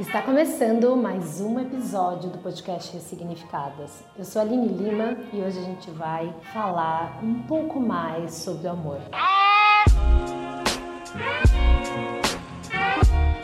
Está começando mais um episódio do podcast Ressignificadas. Eu sou a Aline Lima e hoje a gente vai falar um pouco mais sobre o amor.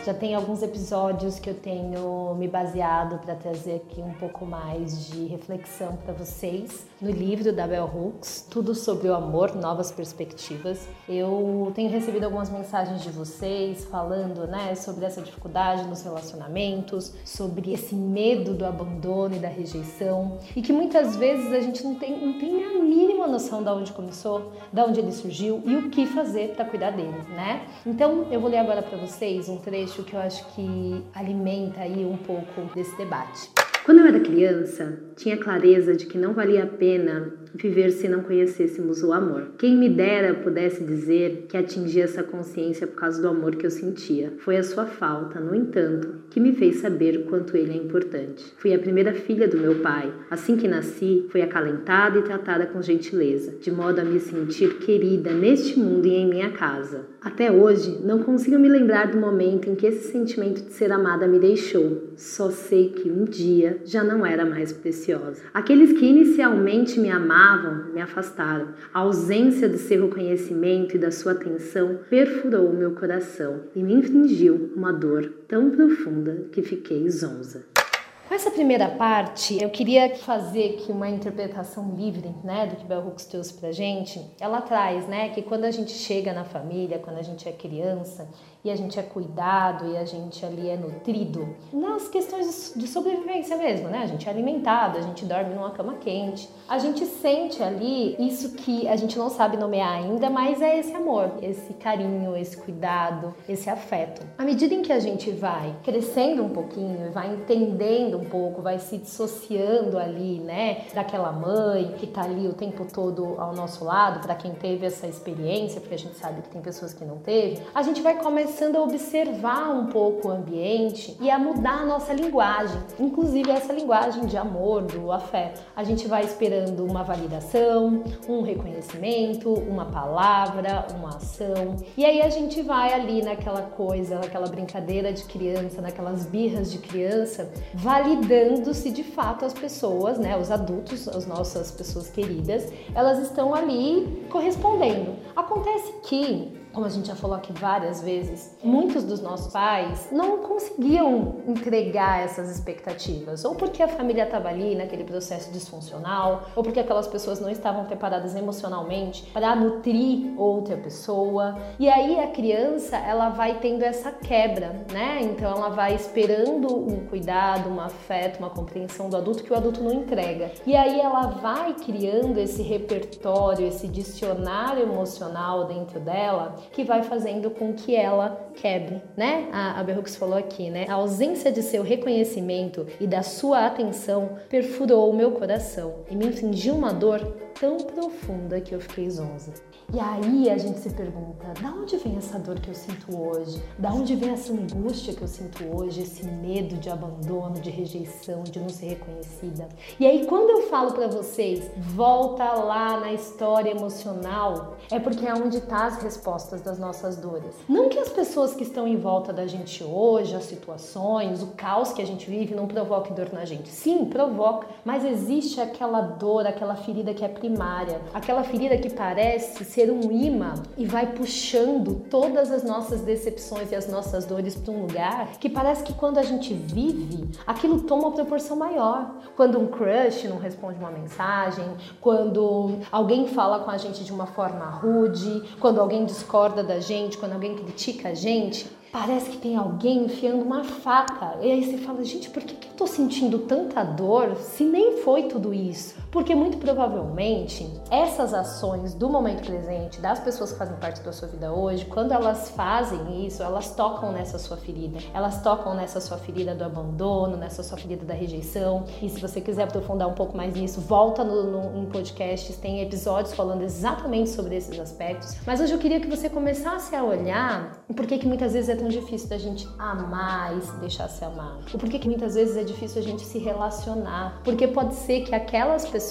Já tem alguns episódios que eu tenho me baseado para trazer aqui um pouco mais de reflexão para vocês no livro da Bell Hooks, Tudo sobre o Amor, Novas Perspectivas. Eu tenho recebido algumas mensagens de vocês falando né, sobre essa dificuldade nos relacionamentos, sobre esse medo do abandono e da rejeição, e que muitas vezes a gente não tem, não tem a mínima noção de onde começou, de onde ele surgiu e o que fazer para cuidar dele, né? Então eu vou ler agora para vocês um trecho trecho que eu acho que alimenta aí um pouco desse debate. Quando eu era criança, tinha clareza de que não valia a pena viver se não conhecêssemos o amor. Quem me dera pudesse dizer que atingi essa consciência por causa do amor que eu sentia. Foi a sua falta, no entanto, que me fez saber quanto ele é importante. Fui a primeira filha do meu pai. Assim que nasci, fui acalentada e tratada com gentileza, de modo a me sentir querida neste mundo e em minha casa. Até hoje, não consigo me lembrar do momento em que esse sentimento de ser amada me deixou. Só sei que um dia já não era mais preciosa. Aqueles que inicialmente me amavam me afastaram. A ausência de seu reconhecimento e da sua atenção perfurou meu coração e me infligiu uma dor tão profunda que fiquei zonza. Com essa primeira parte, eu queria fazer aqui uma interpretação livre, né, do que Bell Hooks trouxe pra gente. Ela traz, né, que quando a gente chega na família, quando a gente é criança, e a gente é cuidado e a gente ali é nutrido nas questões de sobrevivência mesmo, né? A gente é alimentado, a gente dorme numa cama quente, a gente sente ali isso que a gente não sabe nomear ainda, mas é esse amor, esse carinho, esse cuidado, esse afeto. À medida em que a gente vai crescendo um pouquinho, vai entendendo um pouco, vai se dissociando ali, né, daquela mãe que tá ali o tempo todo ao nosso lado, para quem teve essa experiência, porque a gente sabe que tem pessoas que não teve, a gente vai começar começando a observar um pouco o ambiente e a mudar a nossa linguagem, inclusive essa linguagem de amor, do afeto. A gente vai esperando uma validação, um reconhecimento, uma palavra, uma ação. E aí a gente vai ali naquela coisa, naquela brincadeira de criança, naquelas birras de criança, validando se de fato as pessoas, né, os adultos, as nossas pessoas queridas, elas estão ali correspondendo. Acontece que como a gente já falou aqui várias vezes, muitos dos nossos pais não conseguiam entregar essas expectativas, ou porque a família estava ali naquele processo disfuncional, ou porque aquelas pessoas não estavam preparadas emocionalmente para nutrir outra pessoa. E aí a criança, ela vai tendo essa quebra, né? Então ela vai esperando um cuidado, um afeto, uma compreensão do adulto que o adulto não entrega. E aí ela vai criando esse repertório, esse dicionário emocional dentro dela que vai fazendo com que ela quebre, né? A, a Berrux falou aqui, né? A ausência de seu reconhecimento e da sua atenção perfurou o meu coração e me infligiu uma dor tão profunda que eu fiquei zonza. E aí a gente se pergunta: da onde vem essa dor que eu sinto hoje? Da onde vem essa angústia que eu sinto hoje? Esse medo de abandono, de rejeição, de não ser reconhecida? E aí quando eu falo para vocês, volta lá na história emocional, é porque é onde tá as respostas das nossas dores. Não que as pessoas que estão em volta da gente hoje, as situações, o caos que a gente vive não provoquem dor na gente. Sim, provoca, mas existe aquela dor, aquela ferida que é primária, aquela ferida que parece ser um imã e vai puxando todas as nossas decepções e as nossas dores para um lugar que parece que quando a gente vive, aquilo toma uma proporção maior. Quando um crush não responde uma mensagem, quando alguém fala com a gente de uma forma rude, quando alguém discorda da gente, quando alguém critica a gente, parece que tem alguém enfiando uma faca. E aí você fala, gente, por que, que eu tô sentindo tanta dor se nem foi tudo isso? Porque muito provavelmente essas ações do momento presente, das pessoas que fazem parte da sua vida hoje, quando elas fazem isso, elas tocam nessa sua ferida. Elas tocam nessa sua ferida do abandono, nessa sua ferida da rejeição. E se você quiser aprofundar um pouco mais nisso, volta no, no, em podcasts, tem episódios falando exatamente sobre esses aspectos. Mas hoje eu queria que você começasse a olhar por que, que muitas vezes é tão difícil da gente amar e se deixar se amar? O porquê que muitas vezes é difícil a gente se relacionar? Porque pode ser que aquelas pessoas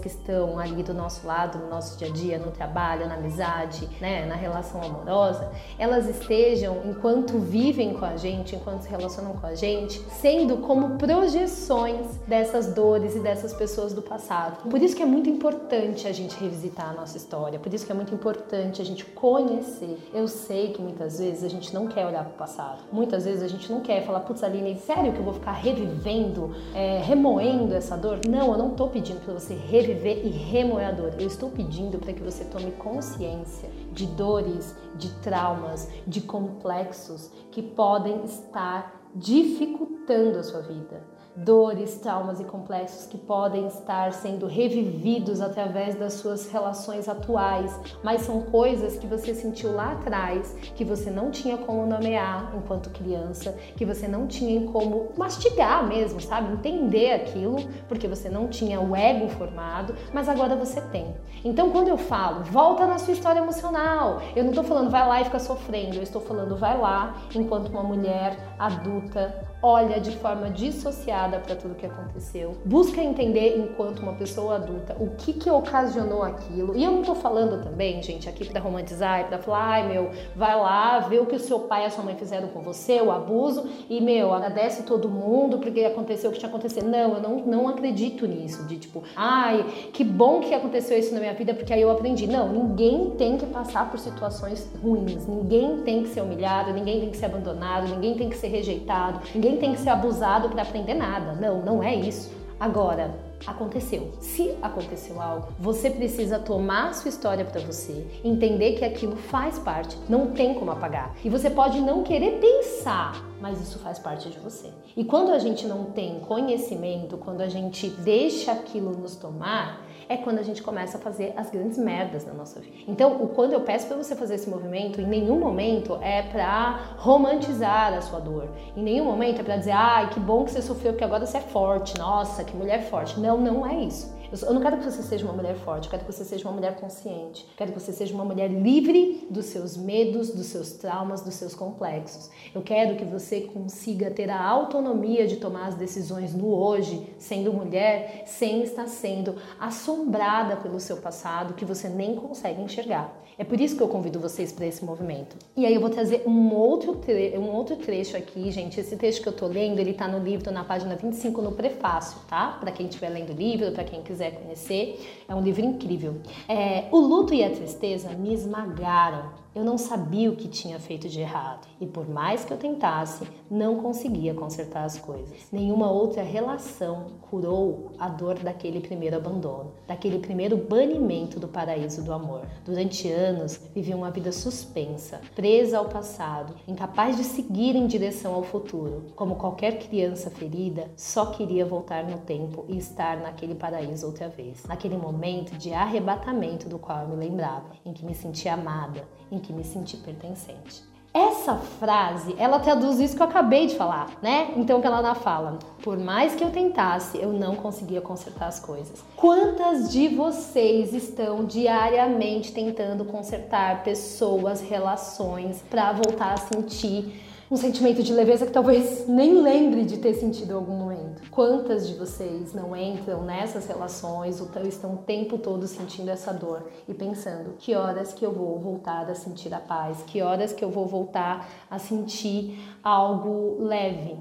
que estão ali do nosso lado, no nosso dia a dia, no trabalho, na amizade, né, na relação amorosa, elas estejam, enquanto vivem com a gente, enquanto se relacionam com a gente, sendo como projeções dessas dores e dessas pessoas do passado. Por isso que é muito importante a gente revisitar a nossa história, por isso que é muito importante a gente conhecer. Eu sei que muitas vezes a gente não quer olhar para o passado, muitas vezes a gente não quer falar, putz, Aline, sério que eu vou ficar revivendo, é, remoendo essa dor? Não, eu não estou pedindo você reviver e remoer a dor, eu estou pedindo para que você tome consciência de dores, de traumas, de complexos que podem estar dificultando a sua vida dores, traumas e complexos que podem estar sendo revividos através das suas relações atuais, mas são coisas que você sentiu lá atrás, que você não tinha como nomear enquanto criança, que você não tinha como mastigar mesmo, sabe? Entender aquilo, porque você não tinha o ego formado, mas agora você tem. Então, quando eu falo, volta na sua história emocional, eu não estou falando vai lá e fica sofrendo, eu estou falando vai lá enquanto uma mulher adulta olha de forma dissociada para tudo que aconteceu, busca entender enquanto uma pessoa adulta o que que ocasionou aquilo. E eu não tô falando também, gente, aqui para romantizar e para falar, ai meu, vai lá, vê o que o seu pai e a sua mãe fizeram com você, o abuso, e meu, agradece todo mundo porque aconteceu o que tinha acontecido. Não, eu não, não acredito nisso, de tipo, ai, que bom que aconteceu isso na minha vida porque aí eu aprendi. Não, ninguém tem que passar por situações ruins, ninguém tem que ser humilhado, ninguém tem que ser abandonado, ninguém tem que ser rejeitado, ninguém ninguém tem que ser abusado para aprender nada. Não, não é isso. Agora, aconteceu. Se aconteceu algo, você precisa tomar sua história para você, entender que aquilo faz parte, não tem como apagar. E você pode não querer pensar, mas isso faz parte de você. E quando a gente não tem conhecimento, quando a gente deixa aquilo nos tomar, é quando a gente começa a fazer as grandes merdas na nossa vida. Então, quando eu peço para você fazer esse movimento, em nenhum momento é para romantizar a sua dor. Em nenhum momento é para dizer, ai, que bom que você sofreu, porque agora você é forte. Nossa, que mulher forte. Não, não é isso. Eu não quero que você seja uma mulher forte, eu quero que você seja uma mulher consciente, eu quero que você seja uma mulher livre dos seus medos, dos seus traumas, dos seus complexos. Eu quero que você consiga ter a autonomia de tomar as decisões no hoje, sendo mulher, sem estar sendo assombrada pelo seu passado que você nem consegue enxergar. É por isso que eu convido vocês para esse movimento. E aí eu vou trazer um outro, um outro trecho aqui, gente. Esse trecho que eu tô lendo, ele tá no livro, na página 25, no prefácio, tá? Para quem estiver lendo o livro, para quem quiser quiser conhecer, é um livro incrível. É, o luto e a tristeza me esmagaram eu não sabia o que tinha feito de errado e, por mais que eu tentasse, não conseguia consertar as coisas. Nenhuma outra relação curou a dor daquele primeiro abandono, daquele primeiro banimento do paraíso do amor. Durante anos, vivi uma vida suspensa, presa ao passado, incapaz de seguir em direção ao futuro. Como qualquer criança ferida, só queria voltar no tempo e estar naquele paraíso outra vez, naquele momento de arrebatamento do qual eu me lembrava, em que me sentia amada, em que que me sentir pertencente. Essa frase, ela traduz isso que eu acabei de falar, né? Então que ela fala: por mais que eu tentasse, eu não conseguia consertar as coisas. Quantas de vocês estão diariamente tentando consertar pessoas, relações para voltar a sentir um sentimento de leveza que talvez nem lembre de ter sentido em algum momento. Quantas de vocês não entram nessas relações ou estão o tempo todo sentindo essa dor e pensando que horas que eu vou voltar a sentir a paz, que horas que eu vou voltar a sentir algo leve,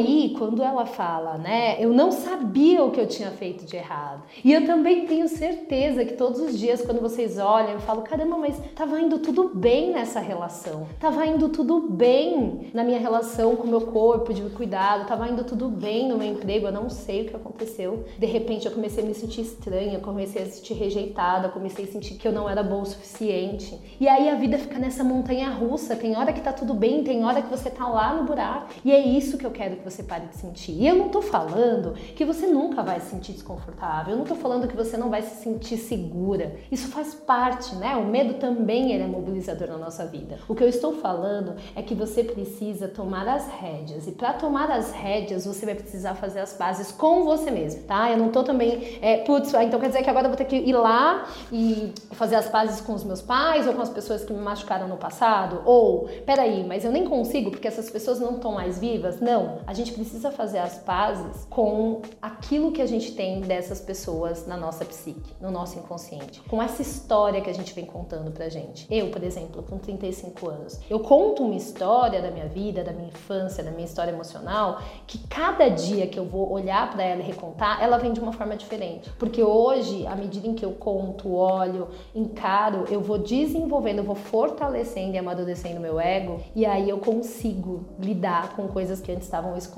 aí, quando ela fala, né, eu não sabia o que eu tinha feito de errado. E eu também tenho certeza que todos os dias, quando vocês olham, eu falo, caramba, mas tava indo tudo bem nessa relação. Tava indo tudo bem na minha relação com o meu corpo, de cuidado. Tava indo tudo bem no meu emprego. Eu não sei o que aconteceu. De repente, eu comecei a me sentir estranha, comecei a se sentir rejeitada, comecei a sentir que eu não era boa o suficiente. E aí a vida fica nessa montanha russa. Tem hora que tá tudo bem, tem hora que você tá lá no buraco. E é isso que eu quero quero que você pare de sentir. E eu não tô falando que você nunca vai se sentir desconfortável, eu não tô falando que você não vai se sentir segura. Isso faz parte, né? O medo também ele é mobilizador na nossa vida. O que eu estou falando é que você precisa tomar as rédeas. E para tomar as rédeas, você vai precisar fazer as bases com você mesmo, tá? Eu não tô também, é, putz, então quer dizer que agora eu vou ter que ir lá e fazer as bases com os meus pais ou com as pessoas que me machucaram no passado? Ou, peraí, mas eu nem consigo porque essas pessoas não estão mais vivas? Não, a gente precisa fazer as pazes com aquilo que a gente tem dessas pessoas na nossa psique, no nosso inconsciente, com essa história que a gente vem contando pra gente. Eu, por exemplo, com 35 anos, eu conto uma história da minha vida, da minha infância, da minha história emocional, que cada dia que eu vou olhar para ela e recontar, ela vem de uma forma diferente. Porque hoje, à medida em que eu conto, olho, encaro, eu vou desenvolvendo, eu vou fortalecendo e amadurecendo meu ego, e aí eu consigo lidar com coisas que antes estavam escondidas,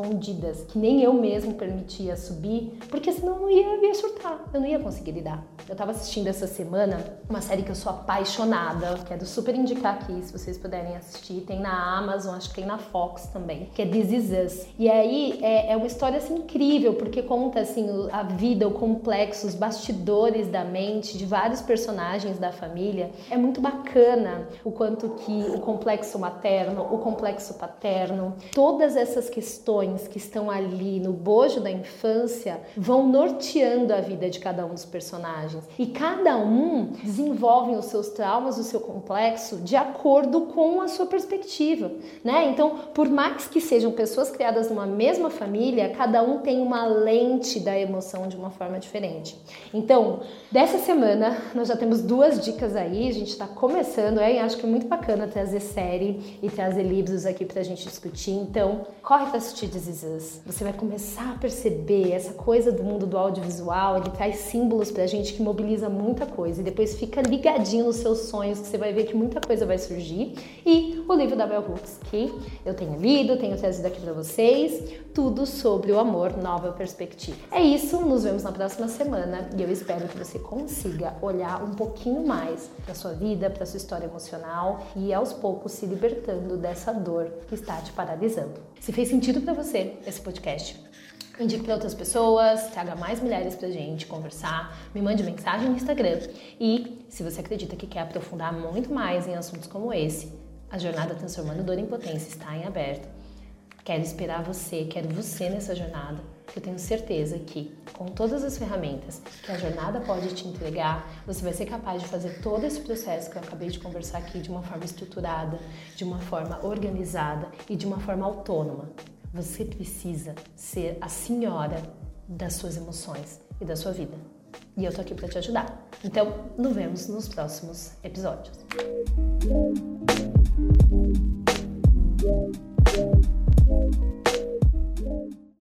que nem eu mesmo permitia subir, porque senão eu não ia, eu ia surtar, eu não ia conseguir lidar. Eu tava assistindo essa semana uma série que eu sou apaixonada, quero super indicar aqui, se vocês puderem assistir, tem na Amazon, acho que tem na Fox também, que é This Is Us. E aí é, é uma história assim incrível, porque conta assim a vida, o complexo, os bastidores da mente de vários personagens da família. É muito bacana o quanto que o complexo materno, o complexo paterno, todas essas questões que estão ali no bojo da infância vão norteando a vida de cada um dos personagens. E cada um desenvolve os seus traumas, o seu complexo de acordo com a sua perspectiva, né? Então, por mais que sejam pessoas criadas numa mesma família, cada um tem uma lente da emoção de uma forma diferente. Então, dessa semana nós já temos duas dicas aí, a gente está começando, é, acho que é muito bacana trazer série e trazer livros aqui para a gente discutir. Então, corre para assistir This Você vai começar a perceber essa coisa do mundo do audiovisual, ele traz símbolos para a gente que mobiliza muita coisa e depois fica ligadinho nos seus sonhos que você vai ver que muita coisa vai surgir. E o livro da Bell Hooks que eu tenho lido, tenho trazido aqui para vocês, tudo sobre o amor, nova perspectiva. É isso, nos vemos na próxima semana e eu espero que você consiga olhar um pouquinho mais para sua vida, para sua história emocional e aos poucos se libertando dessa dor que está te paralisando. Se fez sentido para você esse podcast, Indique para outras pessoas, traga mais mulheres pra gente conversar, me mande mensagem no Instagram. E se você acredita que quer aprofundar muito mais em assuntos como esse, a jornada Transformando Dor em Potência está em aberto. Quero esperar você, quero você nessa jornada. Eu tenho certeza que, com todas as ferramentas que a jornada pode te entregar, você vai ser capaz de fazer todo esse processo que eu acabei de conversar aqui de uma forma estruturada, de uma forma organizada e de uma forma autônoma. Você precisa ser a senhora das suas emoções e da sua vida. E eu tô aqui para te ajudar. Então, nos vemos nos próximos episódios.